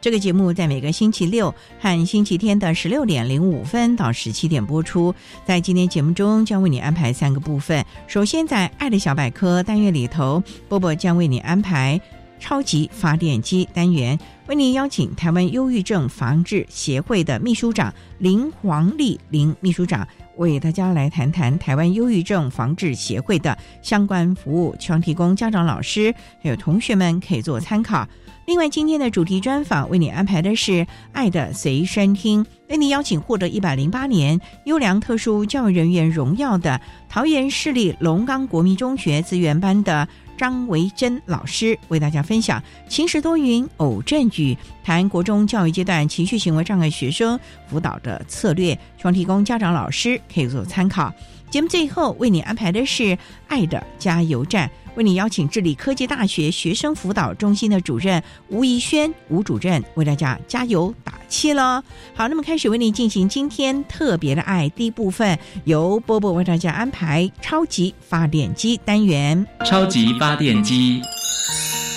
这个节目在每个星期六和星期天的十六点零五分到十七点播出。在今天节目中，将为你安排三个部分。首先，在《爱的小百科》单元里头，波波将为你安排超级发电机单元，为你邀请台湾忧郁症防治协会的秘书长林黄丽林秘书长，为大家来谈谈台湾忧郁症防治协会的相关服务，希望提供家长、老师还有同学们可以做参考。另外，今天的主题专访为你安排的是《爱的随身听》，为你邀请获得一百零八年优良特殊教育人员荣耀的桃园市立龙岗国民中学资源班的张维珍老师，为大家分享“晴时多云偶阵雨”，谈国中教育阶段情绪行为障碍学生辅导的策略，希望提供家长、老师可以做参考。节目最后为你安排的是《爱的加油站》。为你邀请智利科技大学学生辅导中心的主任吴怡轩吴主任为大家加油打气喽。好，那么开始为你进行今天特别的爱第一部分，由波波为大家安排超级发电机单元。超级发电机，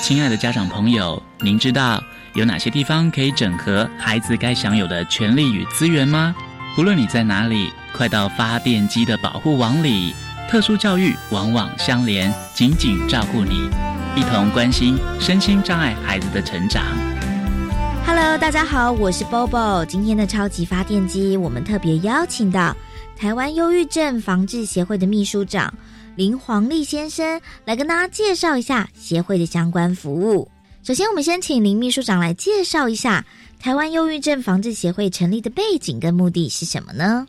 亲爱的家长朋友，您知道有哪些地方可以整合孩子该享有的权利与资源吗？不论你在哪里，快到发电机的保护网里。特殊教育往往相连，紧紧照顾你，一同关心身心障碍孩子的成长。Hello，大家好，我是 Bobo。今天的超级发电机，我们特别邀请到台湾忧郁症防治协会的秘书长林黄立先生来跟大家介绍一下协会的相关服务。首先，我们先请林秘书长来介绍一下台湾忧郁症防治协会成立的背景跟目的是什么呢？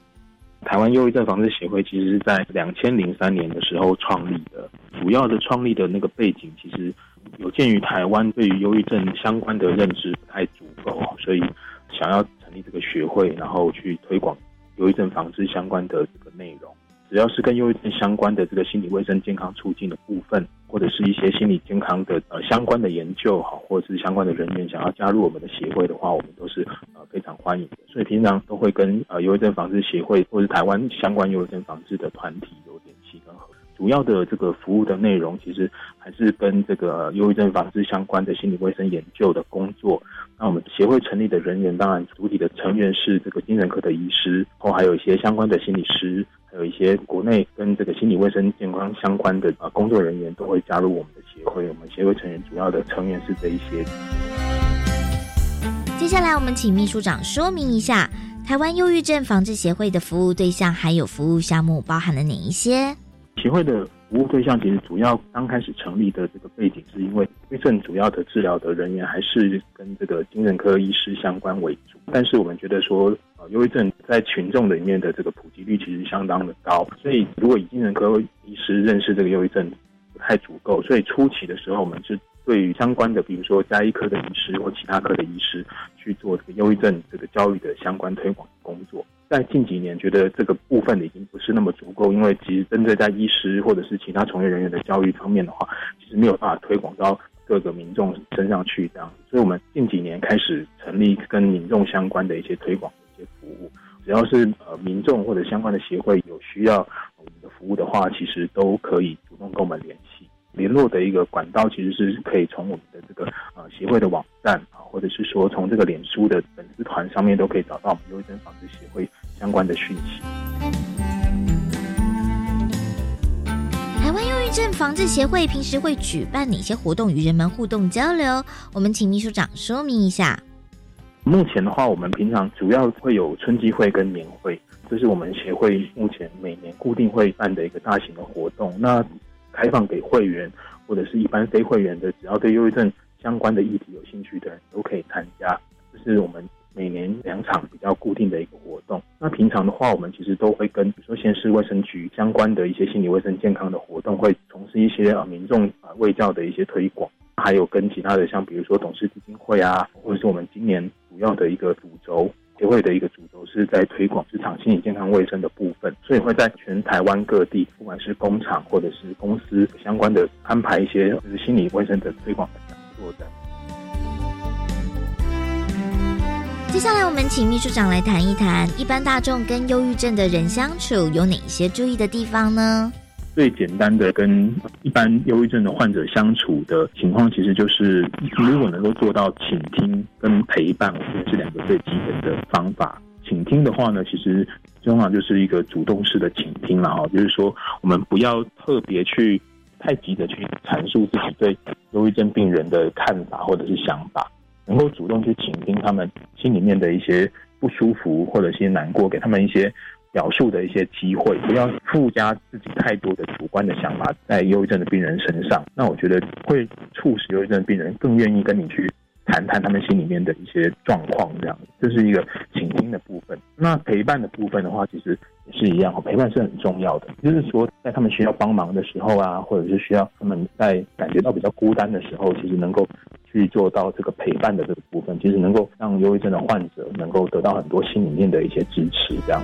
台湾忧郁症防治协会其实是在两千零三年的时候创立的，主要的创立的那个背景，其实有鉴于台湾对于忧郁症相关的认知不太足够，所以想要成立这个学会，然后去推广忧郁症防治相关的这个内容。只要是跟忧郁症相关的这个心理卫生健康促进的部分，或者是一些心理健康的呃相关的研究哈，或者是相关的人员想要加入我们的协会的话，我们都是呃非常欢迎的。所以平常都会跟呃忧郁症防治协会或者台湾相关忧郁症防治的团体。主要的这个服务的内容，其实还是跟这个忧郁症防治相关的心理卫生研究的工作。那我们协会成立的人员，当然主体的成员是这个精神科的医师，然后还有一些相关的心理师。还有一些国内跟这个心理卫生健康相关的啊工作人员都会加入我们的协会。我们协会成员主要的成员是这一些。接下来，我们请秘书长说明一下台湾忧郁症防治协会的服务对象还有服务项目包含了哪一些？协会的服务对象其实主要刚开始成立的这个背景，是因为抑郁症主要的治疗的人员还是跟这个精神科医师相关为主，但是我们觉得说。呃忧郁症在群众里面的这个普及率其实相当的高，所以如果以精神科医师认识这个忧郁症不太足够，所以初期的时候，我们是对于相关的，比如说加医科的医师或其他科的医师去做这个忧郁症这个教育的相关推广工作。在近几年，觉得这个部分已经不是那么足够，因为其实针对在医师或者是其他从业人员的教育方面的话，其实没有办法推广到。各个民众身上去这样，所以我们近几年开始成立跟民众相关的一些推广的一些服务，只要是呃民众或者相关的协会有需要我们的服务的话，其实都可以主动跟我们联系。联络的一个管道其实是可以从我们的这个呃协会的网站啊，或者是说从这个脸书的粉丝团上面都可以找到我们忧郁症防治协会相关的讯息。台湾忧郁症防治协会平时会举办哪些活动与人们互动交流？我们请秘书长说明一下。目前的话，我们平常主要会有春季会跟年会，这是我们协会目前每年固定会办的一个大型的活动。那开放给会员或者是一般非会员的，只要对忧郁症相关的议题有兴趣的人都可以参加。这是我们每年两场比较固定的一个活动。那平常的话，我们其实都会跟比如说县市卫生局相关的一些心理卫生健康的活动，会从事一些啊民众啊卫教的一些推广。还有跟其他的，像比如说董事基金会啊，或者是我们今年主要的一个主轴协会的一个主轴，是在推广职场心理健康卫生的部分，所以会在全台湾各地，不管是工厂或者是公司相关的安排一些就是心理卫生的推广的讲座的。接下来，我们请秘书长来谈一谈，一般大众跟忧郁症的人相处有哪些注意的地方呢？最简单的跟一般忧郁症的患者相处的情况，其实就是如果能够做到倾听跟陪伴，我觉得是两个最基本的方法。倾听的话呢，其实通常就是一个主动式的倾听了哈，就是说我们不要特别去太急着去阐述自己对忧郁症病人的看法或者是想法，能够主动去倾听他们心里面的一些不舒服或者一些难过，给他们一些。表述的一些机会，不要附加自己太多的主观的想法在忧郁症的病人身上。那我觉得会促使忧郁症的病人更愿意跟你去谈谈他们心里面的一些状况，这样这是一个倾听的部分。那陪伴的部分的话，其实也是一样，陪伴是很重要的。就是说，在他们需要帮忙的时候啊，或者是需要他们在感觉到比较孤单的时候，其实能够去做到这个陪伴的这个部分，其实能够让忧郁症的患者能够得到很多心里面的一些支持，这样。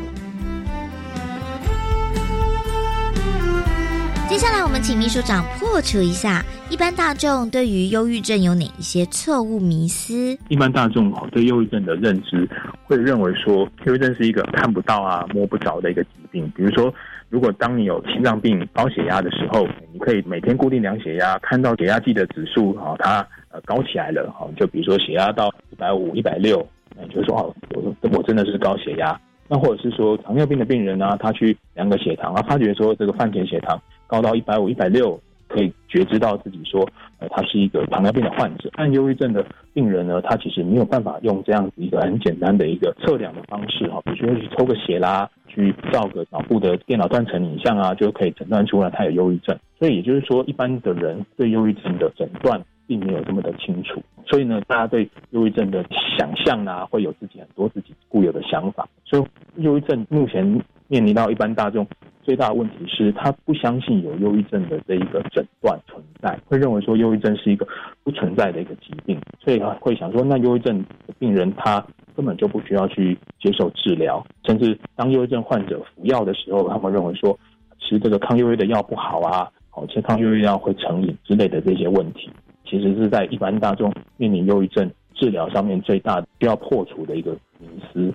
接下来，我们请秘书长破除一下一般大众对于忧郁症有哪一些错误迷思。一般大众哈对忧郁症的认知会认为说，忧郁症是一个看不到啊、摸不着的一个疾病。比如说，如果当你有心脏病、高血压的时候，你可以每天固定量血压，看到血压计的指数啊，它呃高起来了哈，就比如说血压到一百五、一百六，那你就说哦，我我真的是高血压。那或者是说糖尿病的病人呢，他去量个血糖啊，发觉说这个饭前血糖。高到一百五、一百六，可以觉知到自己说，呃，他是一个糖尿病的患者。但忧郁症的病人呢，他其实没有办法用这样子一个很简单的一个测量的方式，哈，比如说去抽个血啦，去照个脑部的电脑断层影像啊，就可以诊断出来他有忧郁症。所以也就是说，一般的人对忧郁症的诊断并没有这么的清楚。所以呢，大家对忧郁症的想象啊，会有自己很多自己固有的想法。所以，忧郁症目前面临到一般大众。最大的问题是他不相信有忧郁症的这一个诊断存在，会认为说忧郁症是一个不存在的一个疾病，所以他会想说，那忧郁症的病人他根本就不需要去接受治疗，甚至当忧郁症患者服药的时候，他们认为说吃这个抗忧郁的药不好啊，哦，吃抗忧郁药会成瘾之类的这些问题，其实是在一般大众面临忧郁症治疗上面最大需要破除的一个迷思。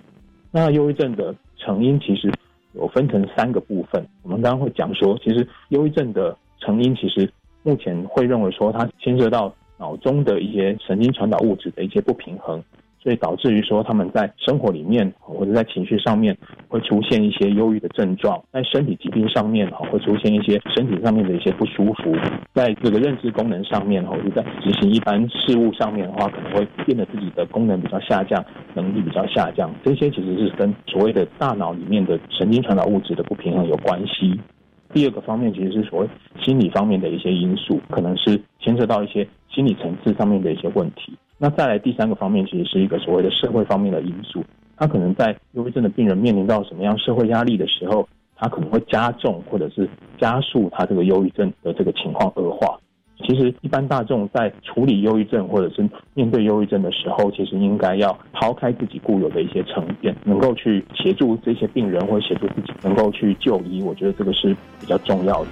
那忧郁症的成因其实。有分成三个部分，我们刚刚会讲说，其实忧郁症的成因，其实目前会认为说，它牵涉到脑中的一些神经传导物质的一些不平衡。所以导致于说他们在生活里面或者在情绪上面会出现一些忧郁的症状，在身体疾病上面哈会出现一些身体上面的一些不舒服，在这个认知功能上面或者在执行一般事物上面的话，可能会变得自己的功能比较下降，能力比较下降。这些其实是跟所谓的大脑里面的神经传导物质的不平衡有关系。第二个方面其实是所谓心理方面的一些因素，可能是牵涉到一些心理层次上面的一些问题。那再来第三个方面，其实是一个所谓的社会方面的因素。他可能在忧郁症的病人面临到什么样社会压力的时候，他可能会加重或者是加速他这个忧郁症的这个情况恶化。其实一般大众在处理忧郁症或者是面对忧郁症的时候，其实应该要抛开自己固有的一些成见，能够去协助这些病人或协助自己能够去就医。我觉得这个是比较重要的。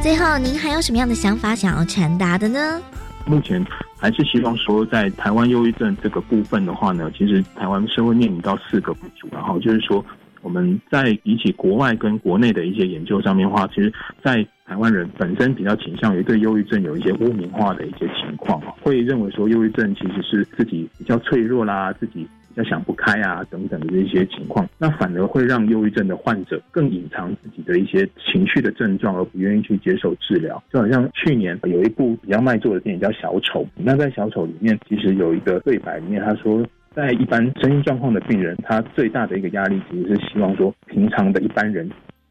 最后，您还有什么样的想法想要传达的呢？目前还是希望说，在台湾忧郁症这个部分的话呢，其实台湾社会面临到四个不足，然后就是说。我们在比起国外跟国内的一些研究上面的话，其实，在台湾人本身比较倾向于对忧郁症有一些污名化的一些情况啊，会认为说忧郁症其实是自己比较脆弱啦，自己要想不开啊等等的这些情况，那反而会让忧郁症的患者更隐藏自己的一些情绪的症状，而不愿意去接受治疗。就好像去年有一部比较卖座的电影叫《小丑》，那在《小丑》里面其实有一个对白里面他说。在一般身心状况的病人，他最大的一个压力其实是希望说，平常的一般人，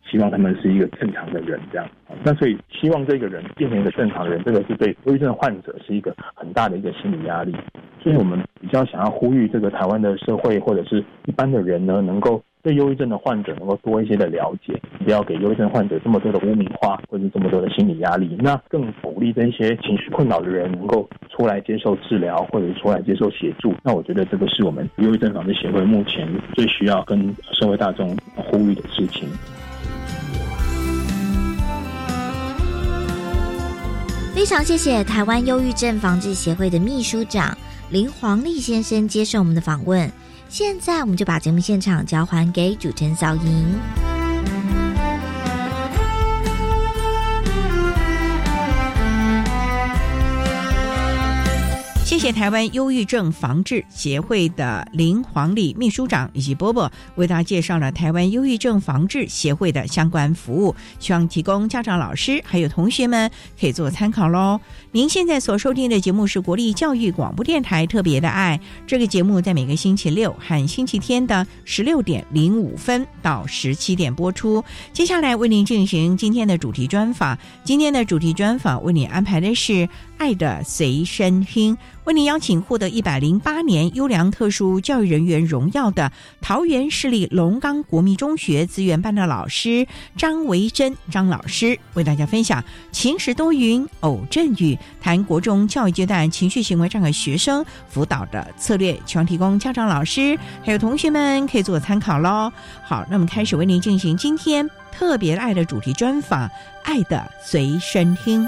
希望他们是一个正常的人，这样。那所以希望这个人变成一个正常人，这个是对忧郁症患者是一个很大的一个心理压力。所以我们比较想要呼吁这个台湾的社会或者是一般的人呢，能够。对忧郁症的患者能够多一些的了解，不要给忧郁症患者这么多的污名化，或者这么多的心理压力。那更鼓励这些情绪困扰的人能够出来接受治疗，或者出来接受协助。那我觉得这个是我们忧郁症防治协会目前最需要跟社会大众呼吁的事情。非常谢谢台湾忧郁症防治协会的秘书长林黄立先生接受我们的访问。现在，我们就把节目现场交还给主持人小莹。谢谢台湾忧郁症防治协会的林黄丽秘书长以及波波为大家介绍了台湾忧郁症防治协会的相关服务，希望提供家长、老师还有同学们可以做参考喽。您现在所收听的节目是国立教育广播电台特别的爱，这个节目在每个星期六和星期天的十六点零五分到十七点播出。接下来为您进行今天的主题专访，今天的主题专访为您安排的是。爱的随身听，为您邀请获得一百零八年优良特殊教育人员荣耀的桃园市立龙岗国民中学资源班的老师张维珍张老师，为大家分享晴时多云偶阵雨，谈国中教育阶段情绪行为障碍学生辅导的策略，希望提供家长、老师还有同学们可以做参考喽。好，那么开始为您进行今天特别爱的主题专访，爱的随身听。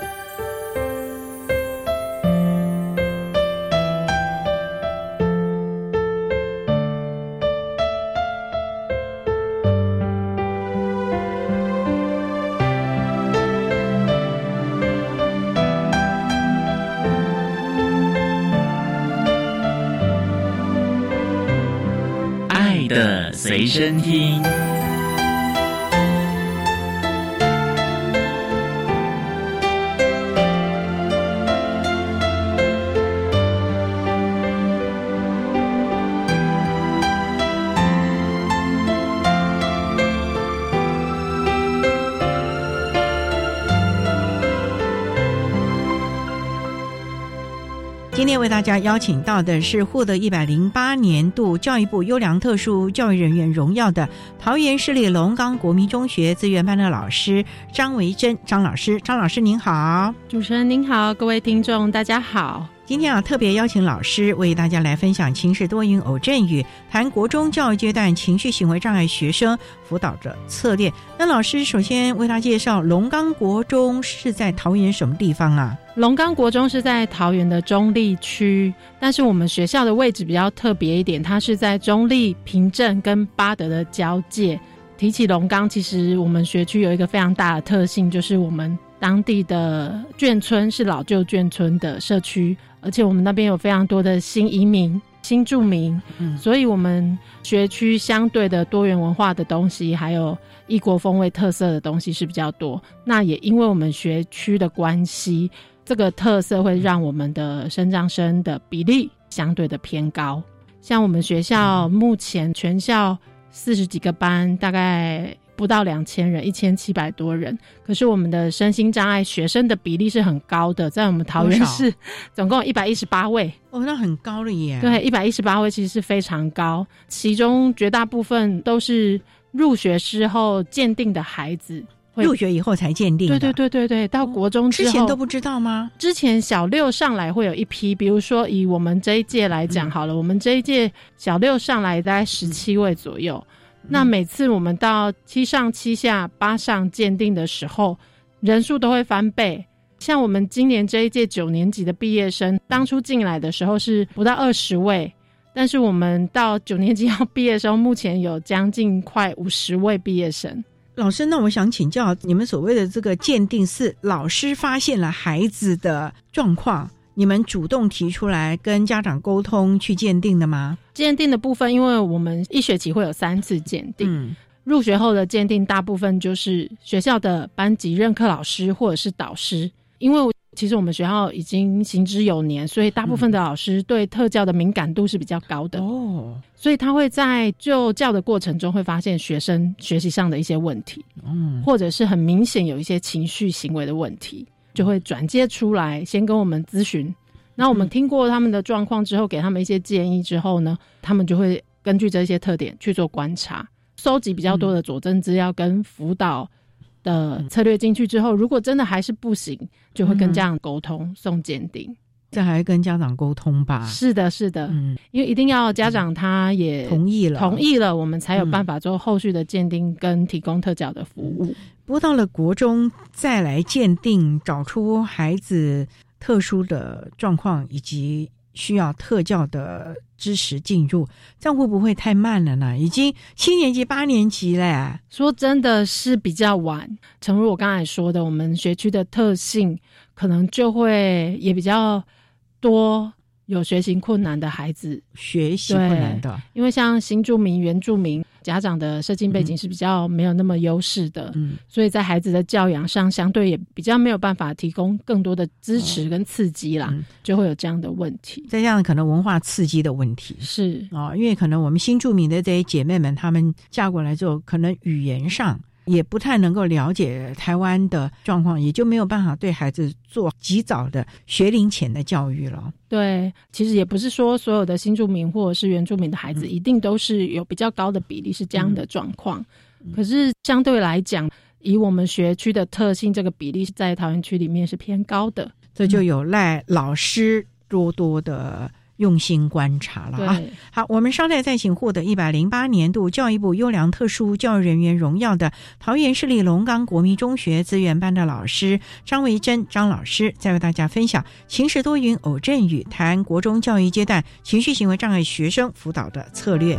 身听。大家邀请到的是获得一百零八年度教育部优良特殊教育人员荣耀的桃园市立龙岗国民中学资源班的老师张维珍张老师，张老师您好，主持人您好，各位听众大家好。今天啊，特别邀请老师为大家来分享情绪多云偶阵雨，谈国中教育阶段情绪行为障碍学生辅导的策略。那老师首先为他介绍，龙岗国中是在桃园什么地方啊？龙岗国中是在桃园的中立区，但是我们学校的位置比较特别一点，它是在中立平镇跟八德的交界。提起龙岗，其实我们学区有一个非常大的特性，就是我们当地的眷村是老旧眷村的社区。而且我们那边有非常多的新移民、新住民，所以我们学区相对的多元文化的东西，还有异国风味特色的东西是比较多。那也因为我们学区的关系，这个特色会让我们的生长生的比例相对的偏高。像我们学校目前全校四十几个班，大概。不到两千人，一千七百多人。可是我们的身心障碍学生的比例是很高的，在我们桃园市总共一百一十八位。哦，那很高了耶。对，一百一十八位其实是非常高，其中绝大部分都是入学之后鉴定的孩子，入学以后才鉴定。对对对对对，到国中之前都不知道吗？之前小六上来会有一批，比如说以我们这一届来讲好了，我们这一届小六上来大概十七位左右。那每次我们到七上七下八上鉴定的时候，人数都会翻倍。像我们今年这一届九年级的毕业生，当初进来的时候是不到二十位，但是我们到九年级要毕业的时候，目前有将近快五十位毕业生。老师，那我想请教，你们所谓的这个鉴定是老师发现了孩子的状况，你们主动提出来跟家长沟通去鉴定的吗？鉴定的部分，因为我们一学期会有三次鉴定，入学后的鉴定大部分就是学校的班级任课老师或者是导师，因为其实我们学校已经行之有年，所以大部分的老师对特教的敏感度是比较高的。哦，所以他会在就教的过程中会发现学生学习上的一些问题，嗯，或者是很明显有一些情绪行为的问题，就会转接出来，先跟我们咨询。那我们听过他们的状况之后，给他们一些建议之后呢，他们就会根据这些特点去做观察，收集比较多的佐证资料跟辅导。的策略进去之后，如果真的还是不行，就会跟家长沟通送鉴定。这还跟家长沟通吧？是的，是的，嗯，因为一定要家长他也同意了，同意了，我们才有办法做后续的鉴定跟提供特教的服务。不过到了国中再来鉴定，找出孩子特殊的状况以及。需要特教的知识进入，这样会不会太慢了呢？已经七年级、八年级嘞，说真的是比较晚。诚如我刚才说的，我们学区的特性可能就会也比较多。有学习困难的孩子，学习困难的，因为像新住民、原住民家长的社经背景是比较没有那么优势的，嗯，所以在孩子的教养上，相对也比较没有办法提供更多的支持跟刺激啦，就会有这样的问题。再加上可能文化刺激的问题，是啊，因为可能我们新住民的这些姐妹们，她们嫁过来之后，可能语言上。也不太能够了解台湾的状况，也就没有办法对孩子做及早的学龄前的教育了。对，其实也不是说所有的新住民或者是原住民的孩子一定都是有比较高的比例是这样的状况。可是相对来讲，以我们学区的特性，这个比例是在桃园区里面是偏高的。这就有赖老师多多的。用心观察了啊！好，我们稍待再请获得一百零八年度教育部优良特殊教育人员荣耀的桃园市立龙岗国民中学资源班的老师张维珍张老师，再为大家分享晴时多云偶阵雨，谈国中教育阶段情绪行为障碍学生辅导的策略。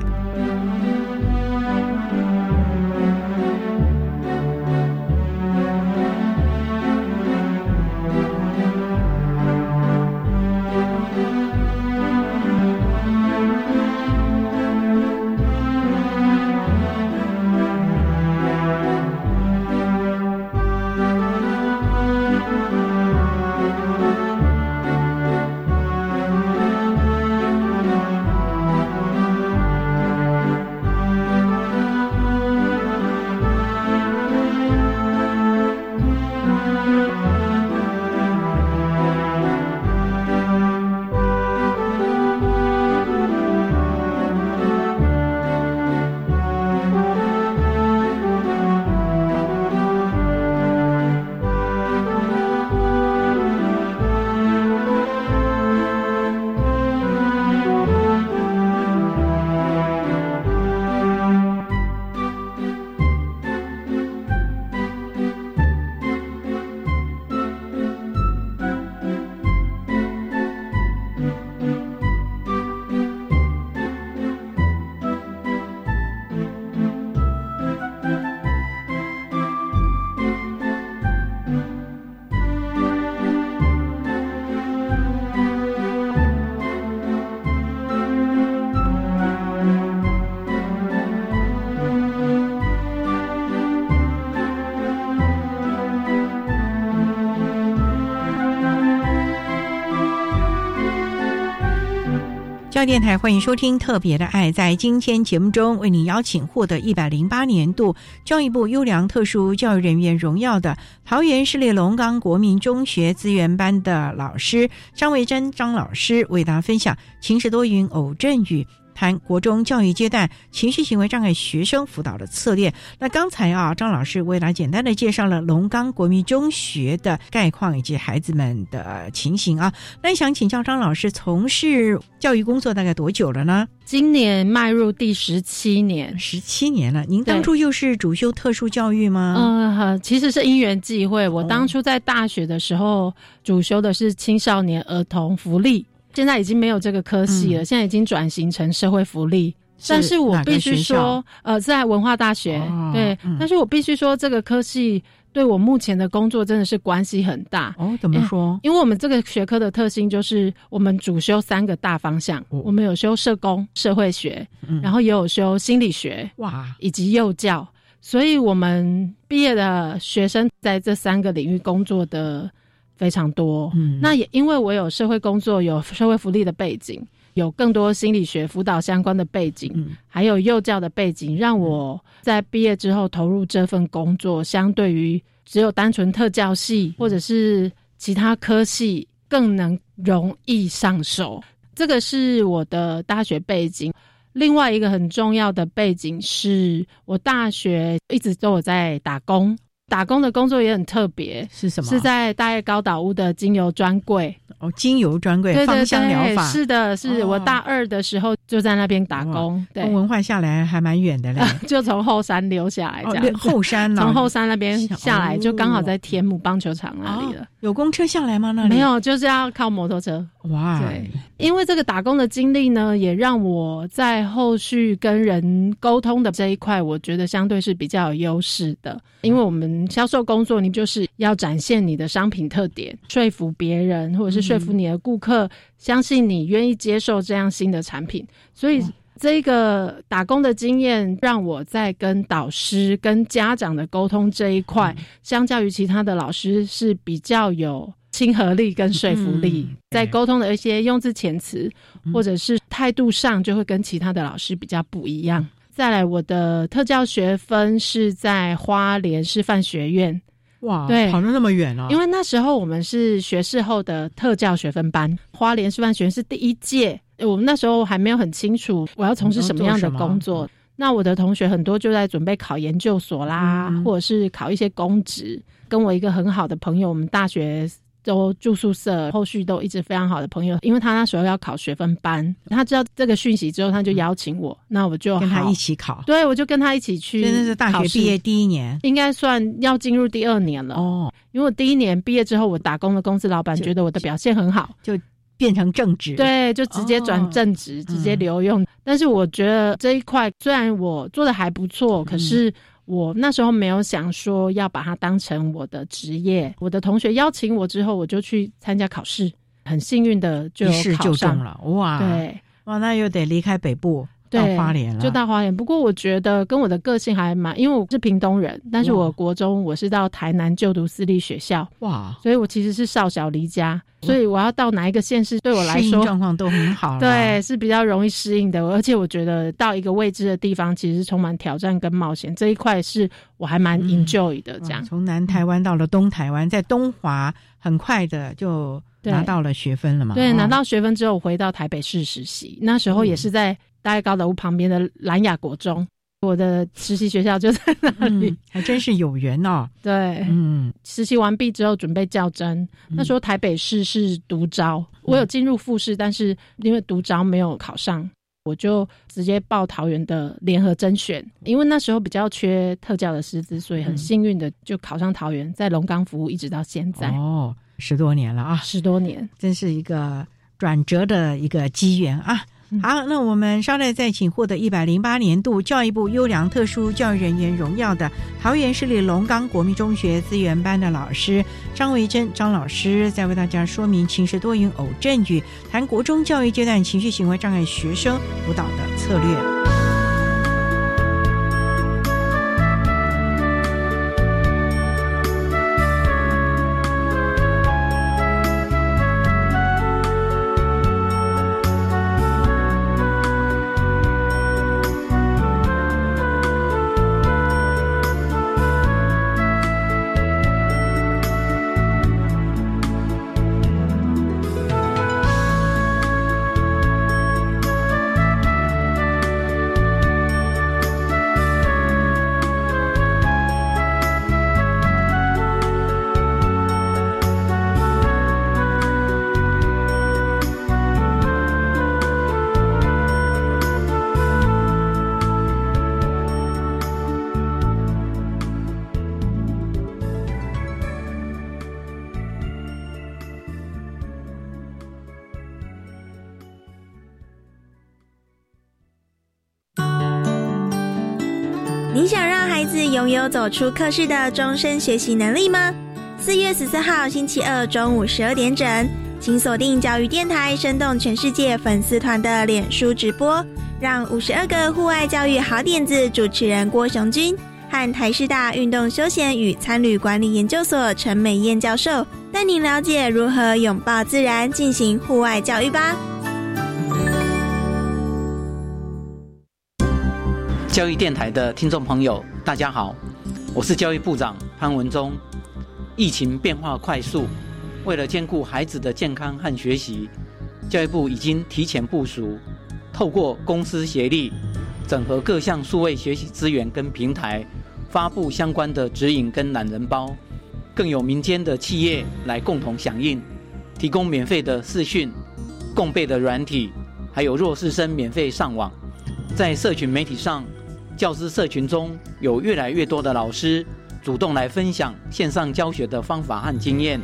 电台欢迎收听《特别的爱》。在今天节目中，为您邀请获得一百零八年度教育部优良特殊教育人员荣耀的桃园市立龙岗国民中学资源班的老师张维珍张老师，为大家分享“晴时多云偶阵雨”。谈国中教育阶段情绪行为障碍学生辅导的策略。那刚才啊，张老师为大家简单的介绍了龙岗国民中学的概况以及孩子们的情形啊。那想请教张老师，从事教育工作大概多久了呢？今年迈入第十七年，十七年了。您当初又是主修特殊教育吗？嗯，其实是因缘际会。我当初在大学的时候，主修的是青少年儿童福利。现在已经没有这个科系了，现在已经转型成社会福利。但是我必须说，呃，在文化大学对，但是我必须说，这个科系对我目前的工作真的是关系很大。哦，怎么说？因为我们这个学科的特性就是我们主修三个大方向，我们有修社工、社会学，然后也有修心理学，哇，以及幼教，所以我们毕业的学生在这三个领域工作的。非常多，嗯，那也因为我有社会工作、有社会福利的背景，有更多心理学辅导相关的背景，嗯，还有幼教的背景，让我在毕业之后投入这份工作，相对于只有单纯特教系或者是其他科系更能容易上手。这个是我的大学背景。另外一个很重要的背景是我大学一直都有在打工。打工的工作也很特别，是什么？是在大叶高岛屋的精油专柜哦，精油专柜，芳香疗法。是的，是我大二的时候就在那边打工。对，文化下来还蛮远的嘞，就从后山溜下来，这样后山从后山那边下来，就刚好在天母棒球场那里了。有公车下来吗？那里没有，就是要靠摩托车。哇，对，因为这个打工的经历呢，也让我在后续跟人沟通的这一块，我觉得相对是比较有优势的。因为我们销售工作，你就是要展现你的商品特点，说服别人，或者是说服你的顾客，相信你愿意接受这样新的产品。所以，这个打工的经验，让我在跟导师、跟家长的沟通这一块，相较于其他的老师是比较有。亲和力跟说服力，在沟通的一些用字遣词或者是态度上，就会跟其他的老师比较不一样。再来，我的特教学分是在花莲师范学院。哇，对，跑了那么远啊！因为那时候我们是学士后的特教学分班，花莲师范学院是第一届。我们那时候还没有很清楚我要从事什么样的工作。那我的同学很多就在准备考研究所啦，或者是考一些公职。跟我一个很好的朋友，我们大学。都住宿舍，后续都一直非常好的朋友。因为他那时候要考学分班，他知道这个讯息之后，他就邀请我，那我就跟他一起考。对，我就跟他一起去。真的是大学毕业第一年，应该算要进入第二年了哦。因为我第一年毕业之后，我打工的公司老板觉得我的表现很好，就变成正职。对，就直接转正职，直接留用。但是我觉得这一块虽然我做的还不错，可是。我那时候没有想说要把它当成我的职业。我的同学邀请我之后，我就去参加考试，很幸运的就考上了。哇，对，哇，那又得离开北部。到花莲了，就到花莲。不过我觉得跟我的个性还蛮，因为我是屏东人，但是我国中我是到台南就读私立学校，哇，所以我其实是少小离家，所以我要到哪一个县市，对我来说状况都很好，对，是比较容易适应的。而且我觉得到一个未知的地方，其实是充满挑战跟冒险，这一块是我还蛮 enjoy 的。这样，从南台湾到了东台湾，在东华很快的就拿到了学分了嘛？对，拿到学分之后回到台北市实习，那时候也是在。大概高德屋旁边的兰雅国中，我的实习学校就在那里，还真是有缘哦。对，嗯，实习完毕之后准备较真，那时候台北市是独招，我有进入复试，但是因为独招没有考上，我就直接报桃园的联合甄选，因为那时候比较缺特教的师资，所以很幸运的就考上桃园，在龙岗服务一直到现在。哦，十多年了啊，十多年，真是一个转折的一个机缘啊。好，那我们稍待再请获得一百零八年度教育部优良特殊教育人员荣耀的桃园市立龙岗国民中学资源班的老师张维珍张老师，再为大家说明情绪多云偶阵雨，谈国中教育阶段情绪行为障碍学生辅导的策略。走出课室的终身学习能力吗？四月十四号星期二中午十二点整，请锁定教育电台“生动全世界”粉丝团的脸书直播，让五十二个户外教育好点子主持人郭雄军和台师大运动休闲与参旅管理研究所陈美燕教授带您了解如何拥抱自然进行户外教育吧。教育电台的听众朋友，大家好，我是教育部长潘文忠。疫情变化快速，为了兼顾孩子的健康和学习，教育部已经提前部署，透过公司协力，整合各项数位学习资源跟平台，发布相关的指引跟懒人包，更有民间的企业来共同响应，提供免费的视讯、共备的软体，还有弱势生免费上网，在社群媒体上。教师社群中有越来越多的老师主动来分享线上教学的方法和经验，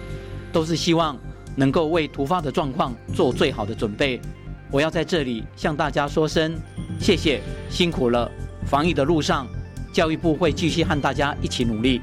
都是希望能够为突发的状况做最好的准备。我要在这里向大家说声谢谢，辛苦了！防疫的路上，教育部会继续和大家一起努力。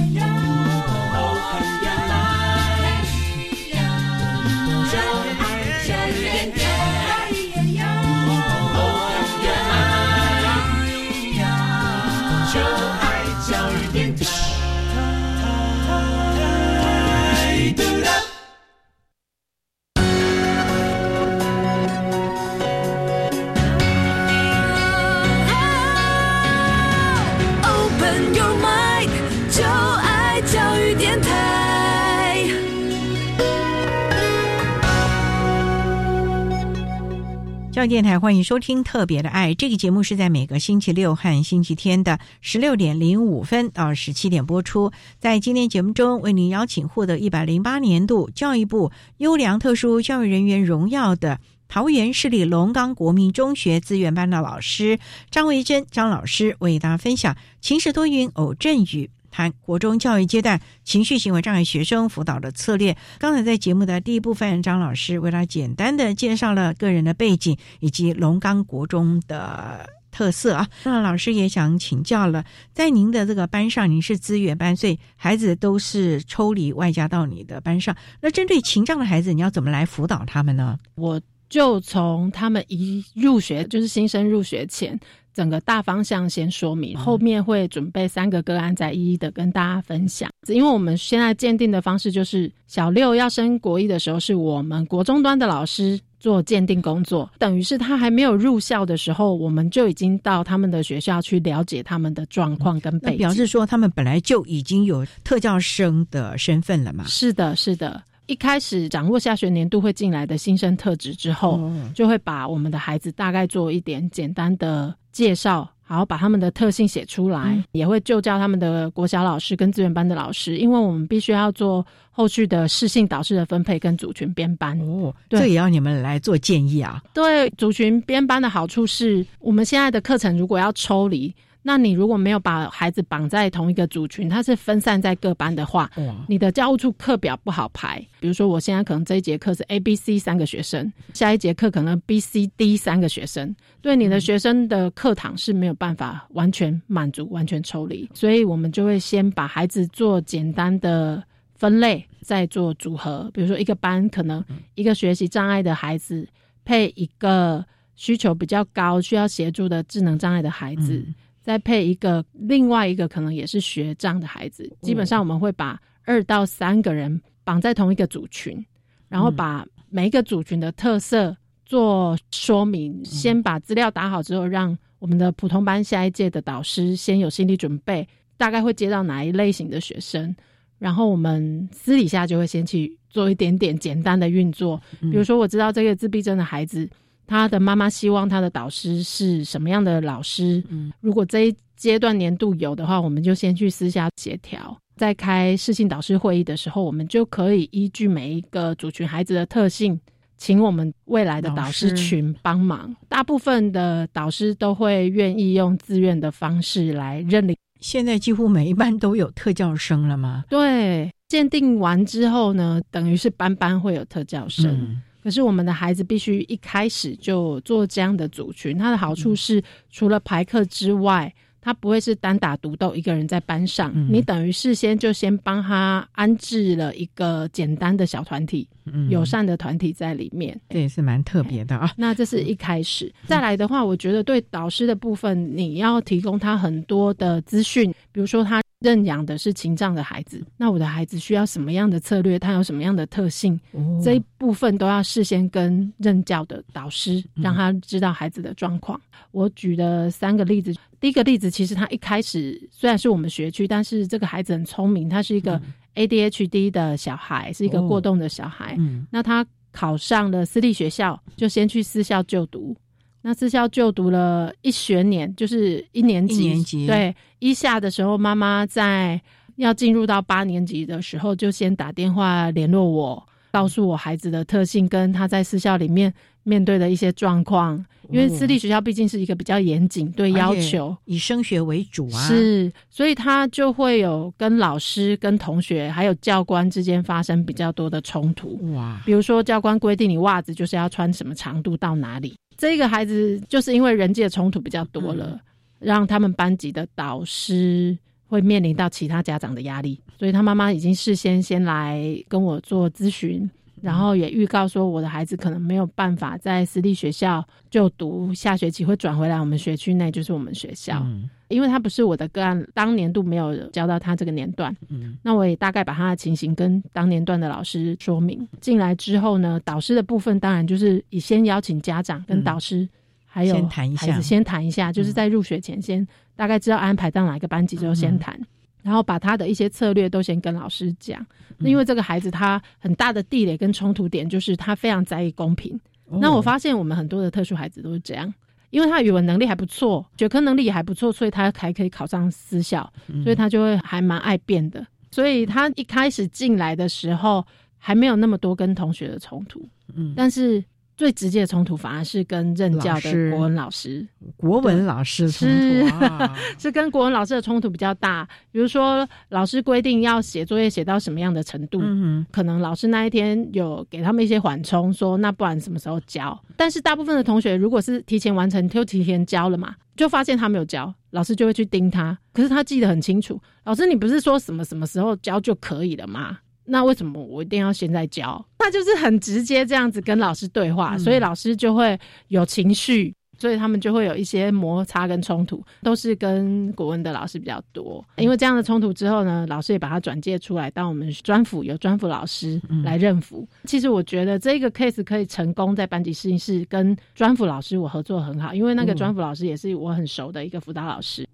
电台欢迎收听《特别的爱》这个节目，是在每个星期六和星期天的十六点零五分到十七点播出。在今天节目中，为您邀请获得一百零八年度教育部优良特殊教育人员荣耀的桃园市立龙岗国民中学资源班的老师张维珍张老师，为大家分享“晴时多云偶阵雨”。谈国中教育阶段情绪行为障碍学生辅导的策略。刚才在节目的第一部分，张老师为他简单的介绍了个人的背景以及龙岗国中的特色啊。那老师也想请教了，在您的这个班上，您是资源班，所以孩子都是抽离外加到你的班上。那针对情障的孩子，你要怎么来辅导他们呢？我就从他们一入学，就是新生入学前。整个大方向先说明，后面会准备三个个案，再一一的跟大家分享。因为我们现在鉴定的方式就是，小六要升国一的时候，是我们国中端的老师做鉴定工作，等于是他还没有入校的时候，我们就已经到他们的学校去了解他们的状况跟背景。表示说，他们本来就已经有特教生的身份了嘛？是的，是的。一开始掌握下学年度会进来的新生特质之后，就会把我们的孩子大概做一点简单的介绍，然后把他们的特性写出来，也会就教他们的国小老师跟资源班的老师，因为我们必须要做后续的适性导师的分配跟组群编班。哦，这也要你们来做建议啊。对，组群编班的好处是我们现在的课程如果要抽离。那你如果没有把孩子绑在同一个族群，他是分散在各班的话，你的教务处课表不好排。比如说，我现在可能这一节课是 A、B、C 三个学生，下一节课可能 B、C、D 三个学生，对你的学生的课堂是没有办法完全满足、完全抽离。所以我们就会先把孩子做简单的分类，再做组合。比如说，一个班可能一个学习障碍的孩子配一个需求比较高、需要协助的智能障碍的孩子。再配一个另外一个可能也是学障的孩子，基本上我们会把二到三个人绑在同一个组群，然后把每一个组群的特色做说明，先把资料打好之后，让我们的普通班下一届的导师先有心理准备，大概会接到哪一类型的学生，然后我们私底下就会先去做一点点简单的运作，比如说我知道这个自闭症的孩子。他的妈妈希望他的导师是什么样的老师？嗯，如果这一阶段年度有的话，我们就先去私下协调。在开视性导师会议的时候，我们就可以依据每一个族群孩子的特性，请我们未来的导师群帮忙。大部分的导师都会愿意用自愿的方式来认领。现在几乎每一班都有特教生了吗？对，鉴定完之后呢，等于是班班会有特教生。嗯可是我们的孩子必须一开始就做这样的组群，它的好处是除了排课之外，他不会是单打独斗一个人在班上，嗯你等于事先就先帮他安置了一个简单的小团体、嗯友善的团体在里面。这也是蛮特别的啊。那这是一开始，再来的话，我觉得对导师的部分，你要提供他很多的资讯，比如说他认养的是情障的孩子，那我的孩子需要什么样的策略，他有什么样的特性，哦这一部分都要事先跟任教的导师，嗯让他知道孩子的状况。我举的三个例子，第一个例子其实他一开始虽然是我们学区，但是这个孩子很聪明，他是一个 ADHD 的小孩，是一个过动的小孩。嗯那他考上了私立学校，就先去私校就读。那私校就读了一学年，就是一年级。一年级对，一下的时候，妈妈在要进入到八年级的时候，就先打电话联络我，告诉我孩子的特性跟他在私校里面面对的一些状况。因为私立学校毕竟是一个比较严谨对要求，以升学为主啊。是，所以他就会有跟老师、跟同学还有教官之间发生比较多的冲突。哇，比如说，教官规定你袜子就是要穿什么长度到哪里，这个孩子就是因为人际的冲突比较多了，让他们班级的导师会面临到其他家长的压力，所以他妈妈已经事先先来跟我做咨询。然后也预告说，我的孩子可能没有办法在私立学校就读，下学期会转回来我们学区内，就是我们学校。嗯因为他不是我的个案，当年度没有教到他这个年段，嗯那我也大概把他的情形跟当年段的老师说明。进来之后呢，导师的部分当然就是以先邀请家长跟导师，还有先谈一下孩子先谈一下，就是在入学前先大概知道安排到哪个班级之后先谈。然后把他的一些策略都先跟老师讲，那因为这个孩子他很大的地雷跟冲突点就是他非常在意公平。哦那我发现我们很多的特殊孩子都是这样，因为他语文能力还不错，学科能力也还不错，所以他还可以考上私校，嗯。所以他就会还蛮爱变的。所以他一开始进来的时候还没有那么多跟同学的冲突，嗯，但是最直接的冲突反而是跟任教的国文老师，国文老师冲是突啊，是跟国文老师的冲突比较大。比如说，老师规定要写作业写到什么样的程度，嗯可能老师那一天有给他们一些缓冲，说那不然什么时候交？但是大部分的同学如果是提前完成，就提前交了嘛，就发现他没有交，老师就会去盯他。可是他记得很清楚，老师你不是说什么什么时候交就可以了吗？那为什么我一定要现在教？他就是很直接这样子跟老师对话，嗯所以老师就会有情绪。所以他们就会有一些摩擦跟冲突，都是跟国文的老师比较多。因为这样的冲突之后呢，老师也把他转介出来当我们专辅，有专辅老师来认辅。其实我觉得这个 case 可以成功在班级适应室跟专辅老师我合作很好，因为那个嗯专辅老师也是我很熟的一个辅导老师。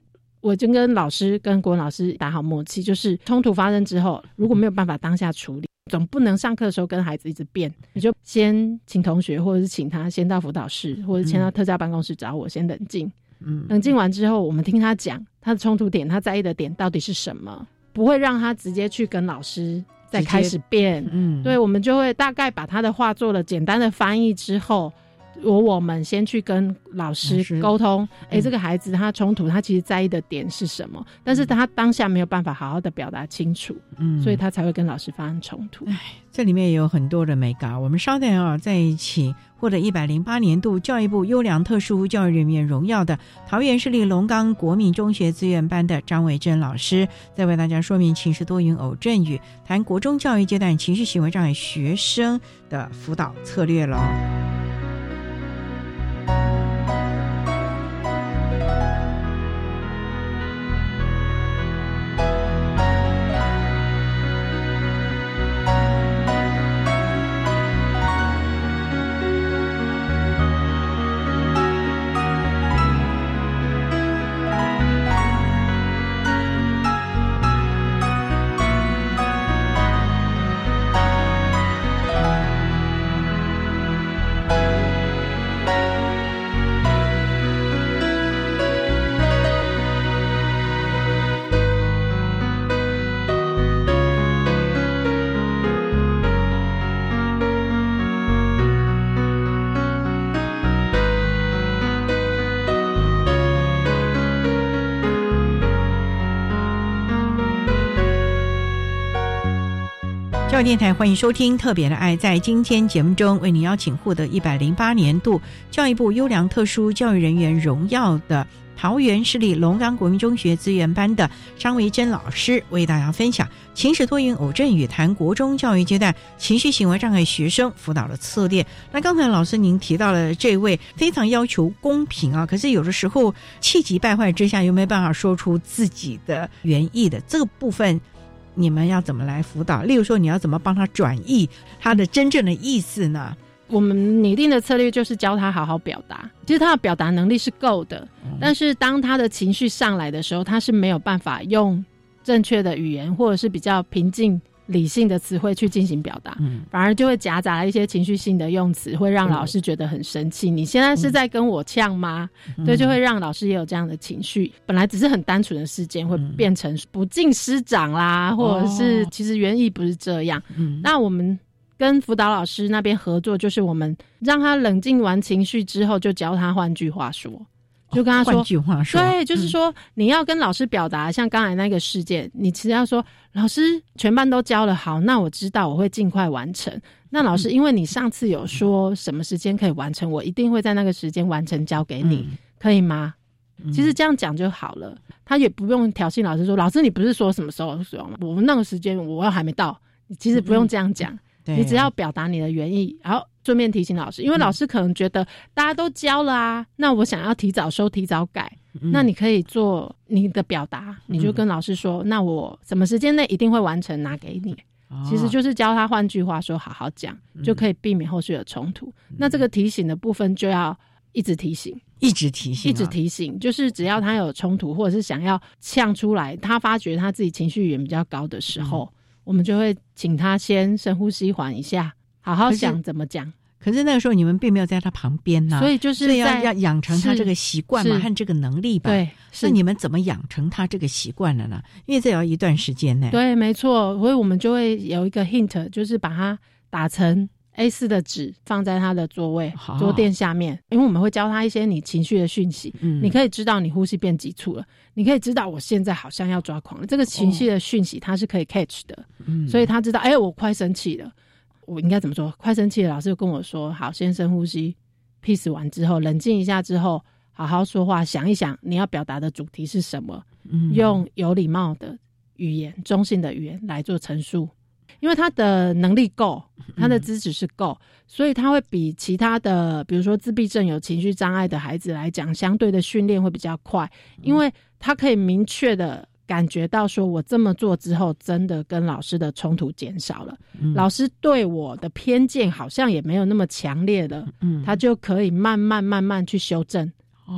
我就跟老师跟国文老师打好默契，就是冲突发生之后，如果没有办法当下处理，总不能上课的时候跟孩子一直变，你就先请同学或者是请他先到辅导室，或者先到特教办公室找我，先冷静。嗯冷静完之后，我们听他讲他的冲突点，他在意的点到底是什么，不会让他直接去跟老师再开始变。嗯，对，我们就会大概把他的话做了简单的翻译之后，我我们先去跟老老师师沟通，哎、嗯这个孩子他冲突，他其实在意的点是什么？但是他当下没有办法好好的表达清楚，嗯所以他才会跟老师发生冲突。哎这里面也有很多的美感。我们稍等啊，在一起获得一百零八年度教育部优良特殊教育人员荣耀的桃园市立龙岗国民中学资源班的张伟珍老师，再为大家说明情绪多云偶阵雨，谈国中教育阶段情绪行为障碍学生的辅导策略喽。电台欢迎收听《特别的爱》。在今天节目中，为您邀请获得一百零八年度教育部优良特殊教育人员荣耀的桃园市立龙岗国民中学资源班的张维珍老师，为大家分享情史多云偶阵雨谈国中教育阶段情绪行为障碍学生辅导的策略。那刚才老师您提到了这位非常要求公平啊，可是有的时候气急败坏之下又没办法说出自己的原意的这个部分。你们要怎么来辅导？例如说，你要怎么帮他转译他的真正的意思呢？我们拟定的策略就是教他好好表达。其实他的表达能力是够的，但是当他的情绪上来的时候，他是没有办法用正确的语言或者是比较平静。理性的词汇去进行表达，反而就会夹杂了一些情绪性的用词，会让老师觉得很生气。你现在是在跟我呛吗？对，就会让老师也有这样的情绪。本来只是很单纯的事件，会变成不敬师长啦，或者是其实原意不是这样。那我们跟辅导老师那边合作，就是我们让他冷静完情绪之后，就教他换句话说。就跟他说，句话说对，就是说你要跟老师表达，像刚才那个事件，你其实要说，老师全班都教了，好，那我知道我会尽快完成。那老师，因为你上次有说什么时间可以完成，我一定会在那个时间完成交给你，可以吗？其实这样讲就好了，他也不用挑衅老师说，老师你不是说什么时候说吗？我们那个时间我要还没到，你其实不用这样讲，你只要表达你的原意，然后。顺便提醒老师，因为老师可能觉得大家都教了啊，那我想要提早收、提早改，那你可以做你的表达，你就跟老师说，那我什么时间内一定会完成，拿给你。其实就是教他，换句话说，好好讲，就可以避免后续的冲突。那这个提醒的部分就要一直提醒，一直提醒，一直提醒，就是只要他有冲突或者是想要呛出来，他发觉他自己情绪源比较高的时候，我们就会请他先深呼吸，缓一下。好好想怎么讲，可是那个时候你们并没有在他旁边呢，所以就是要要养成他这个习惯嘛和这个能力吧。对，那你们怎么养成他这个习惯了呢？因为这要一段时间呢。对，没错，所以我们就会有一个 hint，就是把它打成 A 四的纸，放在他的座位桌垫下面。因为我们会教他一些你情绪的讯息，嗯，你可以知道你呼吸变急促了，你可以知道我现在好像要抓狂了。这个情绪的讯息他是可以 catch 的，嗯，所以他知道，哎，我快生气了。我应该怎么说？快生气的老师就跟我说：“好，先深呼吸，peace 完之后，冷静一下之后，好好说话，想一想你要表达的主题是什么，用有礼貌的语言、中性的语言来做陈述。因为他的能力够，他的资质是够，所以他会比其他的，比如说自闭症、有情绪障碍的孩子来讲，相对的训练会比较快，因为他可以明确的。”感觉到说，我这么做之后，真的跟老师的冲突减少了。老师对我的偏见好像也没有那么强烈了。嗯，他就可以慢慢慢慢去修正。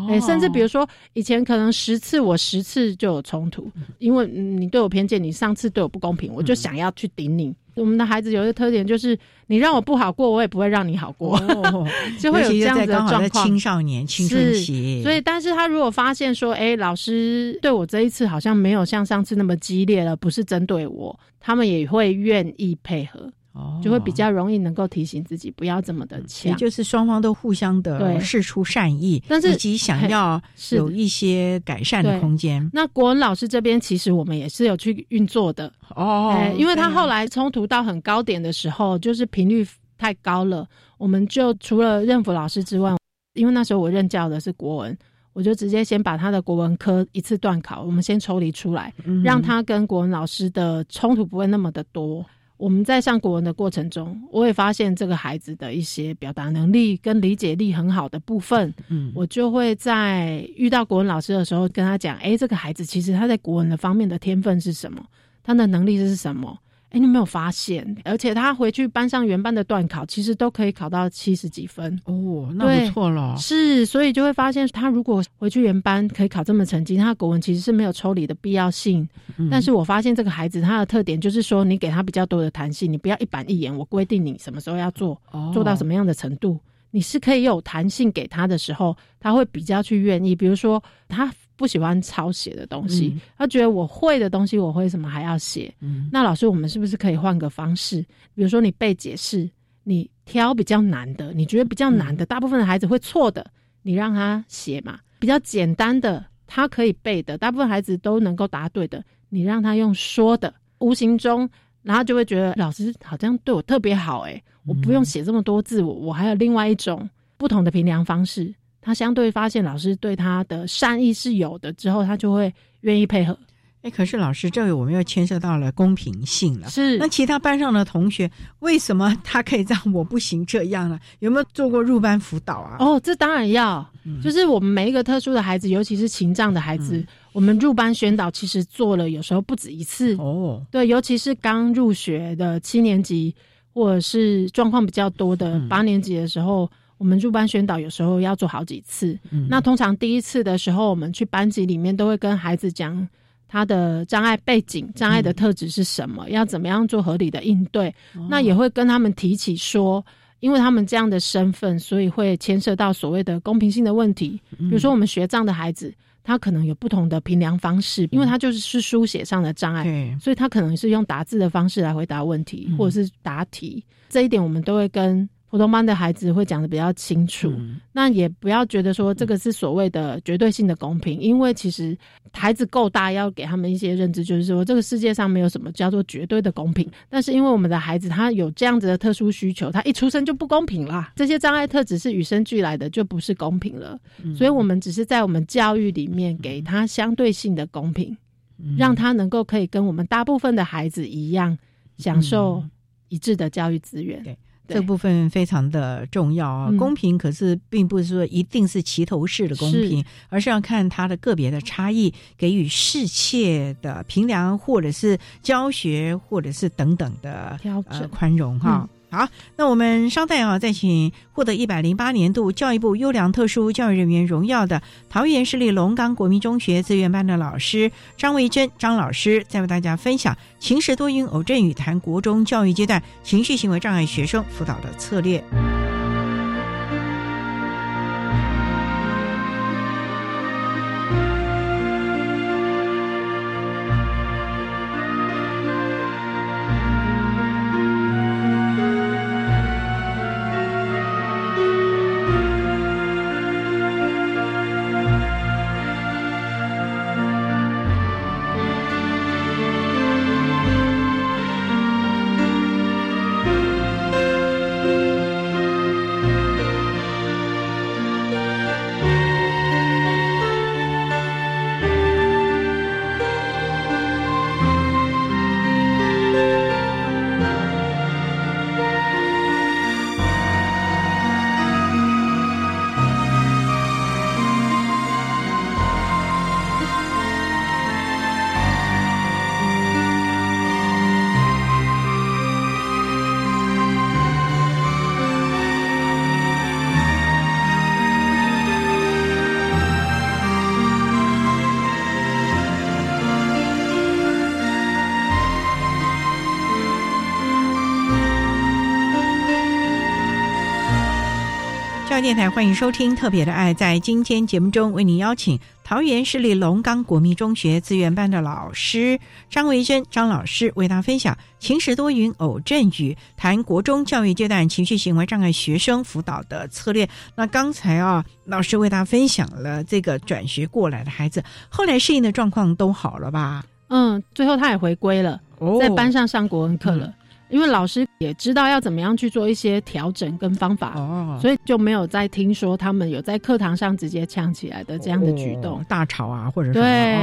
哎，甚至比如说，以前可能十次我十次就有冲突，因为你对我偏见，你上次对我不公平，我就想要去顶你。我们的孩子有一个特点，就是你让我不好过，我也不会让你好过，就会有这样子的状况。青少年青春期，所以，但是他如果发现说，哎，老师对我这一次好像没有像上次那么激烈了，不是针对我，他们也会愿意配合。就会比较容易能够提醒自己不要这么的强，也就是双方都互相的示出善意，但是以及想要有一些改善的空间。那国文老师这边其实我们也是有去运作的。哦，因为他后来冲突到很高点的时候，就是频率太高了，我们就除了任辅老师之外，因为那时候我任教的是国文，我就直接先把他的国文科一次断考，我们先抽离出来，让他跟国文老师的冲突不会那么的多。我们在上国文的过程中，我也发现这个孩子的一些表达能力跟理解力很好的部分，嗯，我就会在遇到国文老师的时候跟他讲，哎，这个孩子其实他在国文的方面的天分是什么，他的能力是什么。哎，你没有发现？而且他回去班上原班的段考，其实都可以考到七十几分哦，那不错了。是，所以就会发现，他如果回去原班可以考这么成绩，他国文其实是没有抽离的必要性。但是我发现这个孩子他的特点就是说，你给他比较多的弹性，你不要一板一眼，我规定你什么时候要做，做到什么样的程度，你是可以有弹性给他的时候，他会比较去愿意。比如说他。不喜欢抄写的东西，他觉得我会的东西我会，什么还要写？那老师，我们是不是可以换个方式？比如说你背解释，你挑比较难的，你觉得比较难的，大部分的孩子会错的，你让他写嘛。比较简单的，他可以背的，大部分孩子都能够答对的，你让他用说的，无形中然后就会觉得老师好像对我特别好，哎，我不用写这么多字，我我还有另外一种不同的评量方式。他相对发现老师对他的善意是有的之后，他就会愿意配合。哎，可是老师，这个我们又牵涉到了公平性了。是，那其他班上的同学为什么他可以这样，我不行这样呢？有没有做过入班辅导啊？哦，这当然要，就是我们每一个特殊的孩子，尤其是情障的孩子，我们入班宣导其实做了有时候不止一次。哦，对，尤其是刚入学的七年级，或者是状况比较多的八年级的时候，我们入班宣导有时候要做好几次。那通常第一次的时候，我们去班级里面都会跟孩子讲。他的障碍背景、障碍的特质是什么？要怎么样做合理的应对？那也会跟他们提起说，因为他们这样的身份，所以会牵涉到所谓的公平性的问题。比如说，我们学障的孩子，他可能有不同的评量方式，因为他就是是书写上的障碍，所以他可能是用打字的方式来回答问题，或者是答题。这一点，我们都会跟。普通班的孩子会讲的比较清楚，那也不要觉得说这个是所谓的绝对性的公平，因为其实孩子够大，要给他们一些认知，就是说这个世界上没有什么叫做绝对的公平。但是因为我们的孩子他有这样子的特殊需求，他一出生就不公平啦。这些障碍特质是与生俱来的，就不是公平了。所以我们只是在我们教育里面给他相对性的公平，让他能够可以跟我们大部分的孩子一样享受一致的教育资源。这部分非常的重要啊！公平可是并不是说一定是齐头式的公平，而是要看它的个别的差异，给予适切的评量，或者是教学，或者是等等的调整宽容哈。好，那我们稍待啊，再请获得一百零八年度教育部优良特殊教育人员荣耀的桃园市立龙岗国民中学资源班的老师张维珍张老师，再为大家分享情时多云偶阵雨谈国中教育阶段情绪行为障碍学生辅导的策略。电台欢迎收听《特别的爱》。在今天节目中，为您邀请桃园市立龙岗国民中学资源班的老师张维珍张老师，为大家分享“晴时多云偶阵雨”，谈国中教育阶段情绪行为障碍学生辅导的策略。那刚才啊，老师为大家分享了这个转学过来的孩子，后来适应的状况都好了吧？嗯，最后他也回归了，在班上上国文课了。因为老师也知道要怎么样去做一些调整跟方法，所以就没有再听说他们有在课堂上直接呛起来的这样的举动，大吵啊，或者对，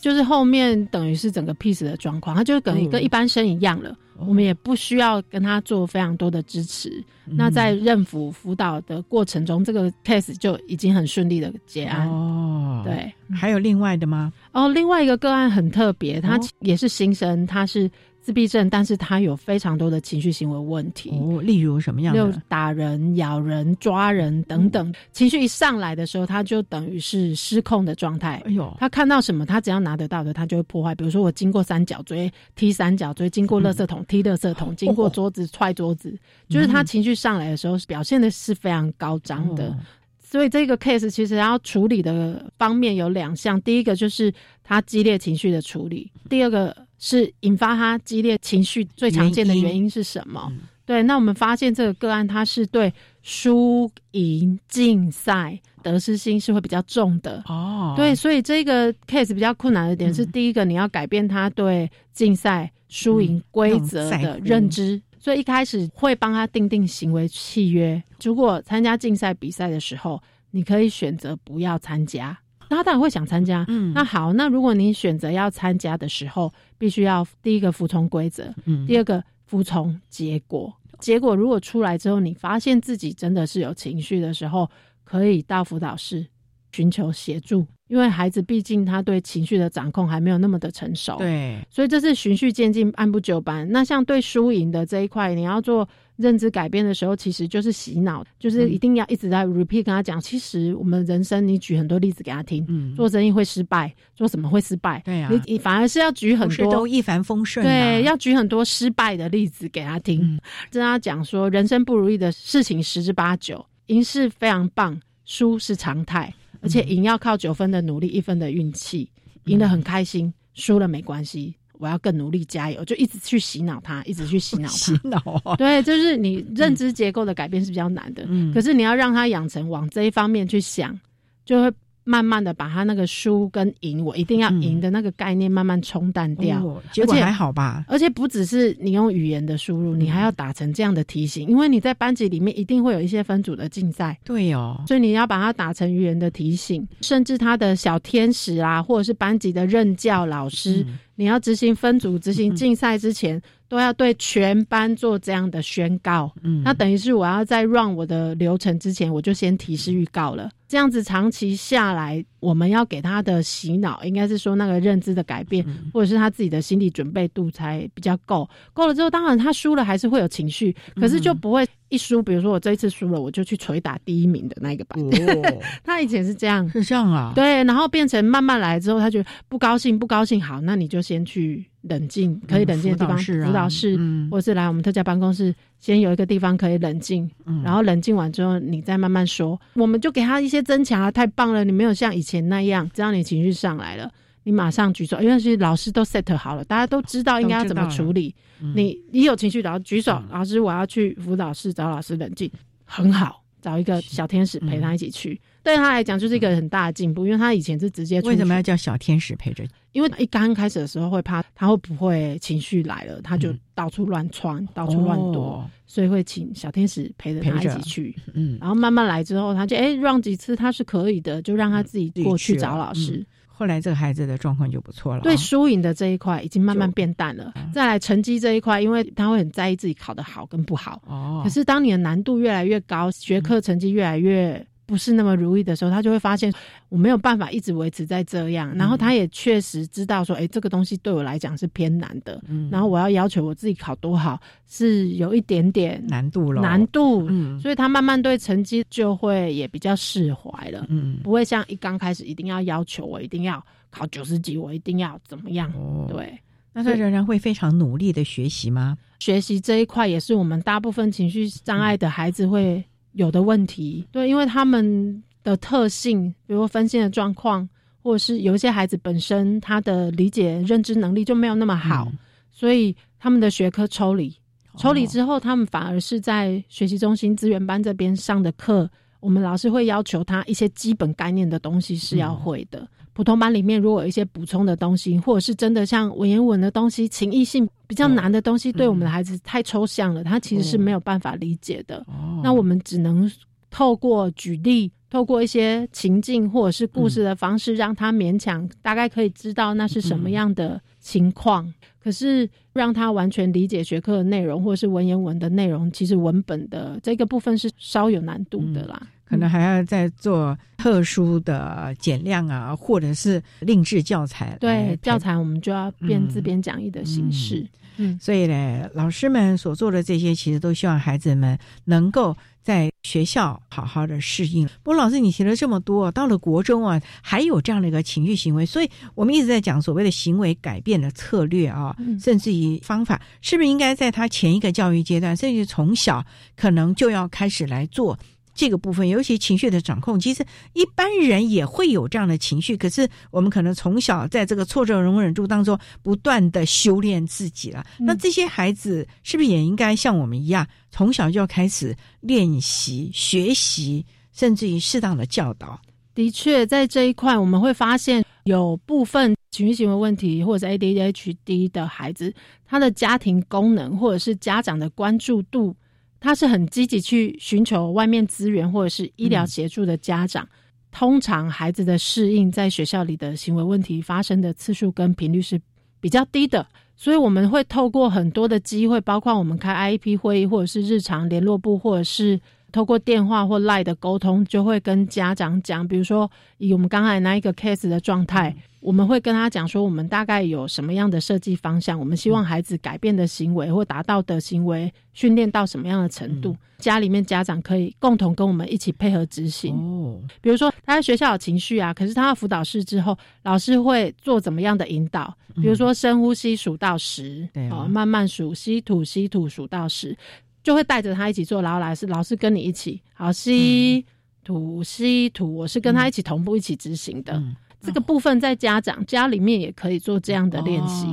就是后面等于是整个 peace 的状况，他就等于跟一般生一样了。我们也不需要跟他做非常多的支持。那在任辅辅导的过程中，这个 case 就已经很顺利的结案。哦，对，还有另外的吗？哦，另外一个个案很特别，他也是新生，他是。自闭症，但是他有非常多的情绪行为问题，哦，例如什么样的？打人、咬人、抓人等等，情绪一上来的时候，他就等于是失控的状态。哎呦，他看到什么，他只要拿得到的，他就会破坏。比如说，我经过三角锥踢三角锥，经过垃圾桶踢垃圾桶，经过桌子踹桌子，就是他情绪上来的时候，表现的是非常高涨的。所以这个 case 其实要处理的方面有两项，第一个就是他激烈情绪的处理，第二个是引发他激烈情绪最常见的原因是什么？对，那我们发现这个个案他是对输赢竞赛得失心是会比较重的哦。对，所以这个 case 比较困难的点是，第一个你要改变他对竞赛。输赢规则的认知，所以一开始会帮他定定行为契约。如果参加竞赛比赛的时候，你可以选择不要参加，那他当然会想参加。嗯，那好，那如果你选择要参加的时候，必须要第一个服从规则，嗯，第二个服从结果。结果如果出来之后，你发现自己真的是有情绪的时候，可以到辅导室寻求协助。因为孩子毕竟他对情绪的掌控还没有那么的成熟，对，所以这是循序渐进、按部就班。那像对输赢的这一块，你要做认知改变的时候，其实就是洗脑，就是一定要一直在 repeat 跟他讲。其实我们人生，你举很多例子给他听，嗯，做生意会失败，做什么会失败？对啊，你反而是要举很多都一帆风顺，对，要举很多失败的例子给他听，跟他讲说，人生不如意的事情十之八九，赢是非常棒，输是常态。而且赢要靠九分的努力，一分的运气。赢得很开心，输了没关系，我要更努力加油，就一直去洗脑他，一直去洗脑他。洗脑对，就是你认知结构的改变是比较难的。嗯，可是你要让他养成往这一方面去想，就会。慢慢的把他那个输跟赢，我一定要赢的那个概念慢慢冲淡掉，结果还好吧？而且不只是你用语言的输入，你还要打成这样的提醒，因为你在班级里面一定会有一些分组的竞赛，对哦，所以你要把它打成语言的提醒，甚至他的小天使啊，或者是班级的任教老师，你要执行分组、执行竞赛之前。都要对全班做这样的宣告，嗯，那等于是我要在 run 我的流程之前，我就先提示预告了。这样子长期下来，我们要给他的洗脑，应该是说那个认知的改变，或者是他自己的心理准备度才比较够。够了之后，当然他输了还是会有情绪，可是就不会。一输，比如说我这一次输了，我就去捶打第一名的那个班。他以前是这样，是这样啊。对，然后变成慢慢来之后，他就不高兴，不高兴。好，那你就先去冷静，可以冷静的地方，辅导室，或是来我们特教办公室，先有一个地方可以冷静。然后冷静完之后，你再慢慢说。我们就给他一些增强啊，太棒了！你没有像以前那样，只要你情绪上来了。你马上举手，因为是老师都 set 好了，大家都知道应该要怎么处理。你你有情绪，然后举手，老师我要去辅导室找老师冷静，很好，找一个小天使陪他一起去。对他来讲就是一个很大的进步，因为他以前是直接为什么要叫小天使陪着？因为一刚开始的时候会怕他会不会情绪来了，他就到处乱窜，到处乱躲，所以会请小天使陪着他一起去。嗯，然后慢慢来之后，他就哎让几次他是可以的，就让他自己过去找老师。后来这个孩子的状况就不错了，对输赢的这一块已经慢慢变淡了。再来成绩这一块，因为他会很在意自己考得好跟不好。哦，可是当你的难度越来越高，学科成绩越来越。不是那么如意的时候，他就会发现我没有办法一直维持在这样。然后他也确实知道说，哎，这个东西对我来讲是偏难的。嗯，然后我要要求我自己考多好，是有一点点难度了。难度，嗯，所以他慢慢对成绩就会也比较释怀了。嗯，不会像一刚开始一定要要求我一定要考九十几，我一定要怎么样？对，那他仍然会非常努力的学习吗？学习这一块也是我们大部分情绪障碍的孩子会。有的问题，对，因为他们的特性，比如分心的状况，或者是有一些孩子本身他的理解认知能力就没有那么好，所以他们的学科抽离，抽离之后，他们反而是在学习中心资源班这边上的课，我们老师会要求他一些基本概念的东西是要会的。普通班里面如果有一些补充的东西，或者是真的像文言文的东西、情意性比较难的东西，对我们的孩子太抽象了，他其实是没有办法理解的。那我们只能透过举例，透过一些情境或者是故事的方式，让他勉强大概可以知道那是什么样的情况。可是让他完全理解学科的内容，或者是文言文的内容，其实文本的这个部分是稍有难度的啦。可能还要再做特殊的减量啊，或者是另制教材。对，教材我们就要变自编讲义的形式。嗯，所以呢，老师们所做的这些，其实都希望孩子们能够在学校好好的适应。不过，老师你提了这么多，到了国中啊，还有这样的一个情绪行为，所以我们一直在讲所谓的行为改变的策略啊，甚至于方法，是不是应该在他前一个教育阶段，甚至从小可能就要开始来做？这个部分，尤其情绪的掌控，其实一般人也会有这样的情绪。可是我们可能从小在这个挫折容忍度当中不断的修炼自己了。那这些孩子是不是也应该像我们一样，从小就要开始练习、学习，甚至于适当的教导？的确，在这一块我们会发现，有部分情绪行为问题或者是 ADHD 的孩子，他的家庭功能或者是家长的关注度，他是很积极去寻求外面资源或者是医疗协助的家长。通常孩子的适应在学校里的行为问题发生的次数跟频率是比较低的，所以我们会透过很多的机会，包括我们开 IEP 会议，或者是日常联络部，或者是。透过电话或 Line 的沟通，就会跟家长讲，比如说以我们刚才那一个 case 的状态，我们会跟他讲说，我们大概有什么样的设计方向，我们希望孩子改变的行为或达到的行为训练到什么样的程度，家里面家长可以共同跟我们一起配合执行。哦，比如说他在学校有情绪啊，可是他到辅导室之后，老师会做怎么样的引导？比如说深呼吸数到十，哦，慢慢数，吸吐吸吐数到十。就会带着他一起做，然后老师老师跟你一起，好吸吐吸吐，我是跟他一起同步一起执行的。这个部分在家长家里面也可以做这样的练习，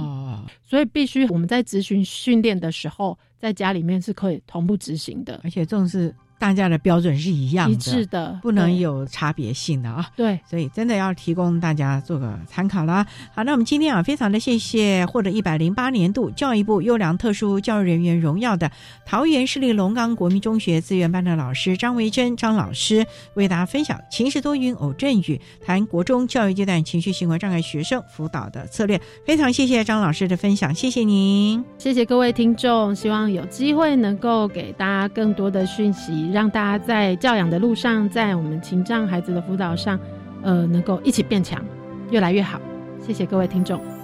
所以必须我们在执行训练的时候，在家里面是可以同步执行的，而且这种是。大家的标准是一样的，一致的，不能有差别性的啊。对，所以真的要提供大家做个参考啦。好，那我们今天啊，非常的谢谢获得一百零八年度教育部优良特殊教育人员荣耀的桃园市立龙岗国民中学资源班的老师张维珍张老师，为大家分享晴时多云偶阵雨，谈国中教育阶段情绪行为障碍学生辅导的策略。非常谢谢张老师的分享，谢谢您，谢谢各位听众，希望有机会能够给大家更多的讯息。让大家在教养的路上，在我们情障孩子的辅导上，呃，能够一起变强，越来越好。谢谢各位听众。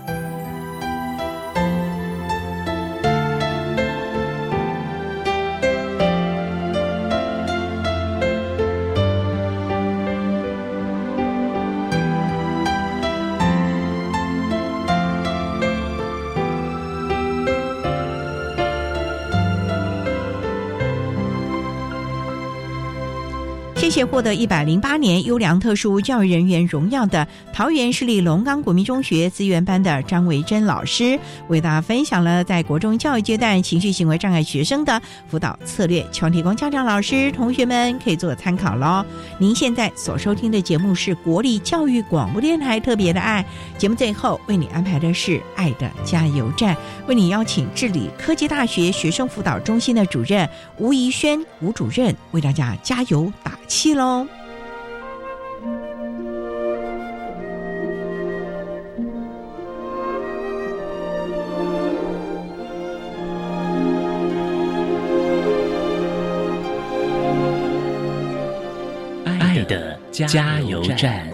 获得一百零八年优良特殊教育人员荣耀的桃园市立龙岗国民中学资源班的张维珍老师，为大家分享了在国中教育阶段情绪行为障碍学生的辅导策略，希望提供家长、老师、同学们可以做参考喽。您现在所收听的节目是国立教育广播电台特别的爱节目，最后为你安排的是爱的加油站，为你邀请治理科技大学学生辅导中心的主任吴怡轩吴主任为大家加油打气。喽！爱的加油站。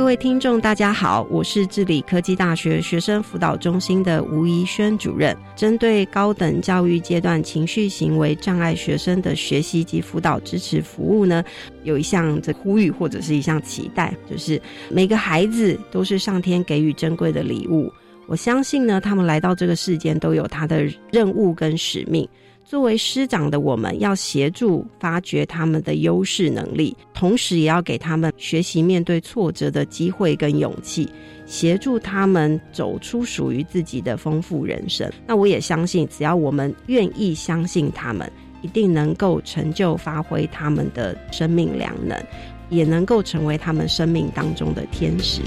各位听众，大家好，我是治理科技大学学生辅导中心的吴怡轩主任。针对高等教育阶段情绪行为障碍学生的学习及辅导支持服务呢，有一项这呼吁或者是一项期待，就是每个孩子都是上天给予珍贵的礼物。我相信呢，他们来到这个世间都有他的任务跟使命。作为师长的我们，要协助发掘他们的优势能力，同时也要给他们学习面对挫折的机会跟勇气，协助他们走出属于自己的丰富人生。那我也相信，只要我们愿意相信他们，一定能够成就发挥他们的生命良能，也能够成为他们生命当中的天使。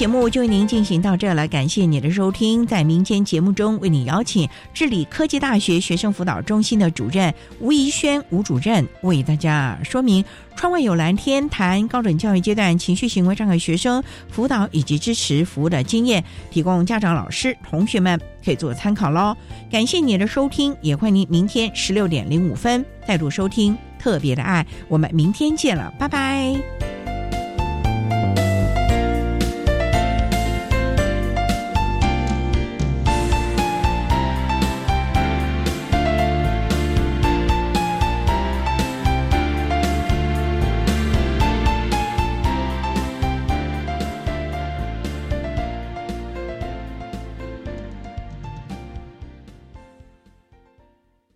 节目就为您进行到这了，感谢你的收听。在民间节目中，为你邀请治理科技大学学生辅导中心的主任吴怡轩吴主任，为大家说明“窗外有蓝天”谈高等教育阶段情绪行为障碍学生辅导以及支持服务的经验，提供家长、老师、同学们可以做参考喽。感谢你的收听，也欢迎您明天十六点零五分再度收听特别的爱。我们明天见了，拜拜。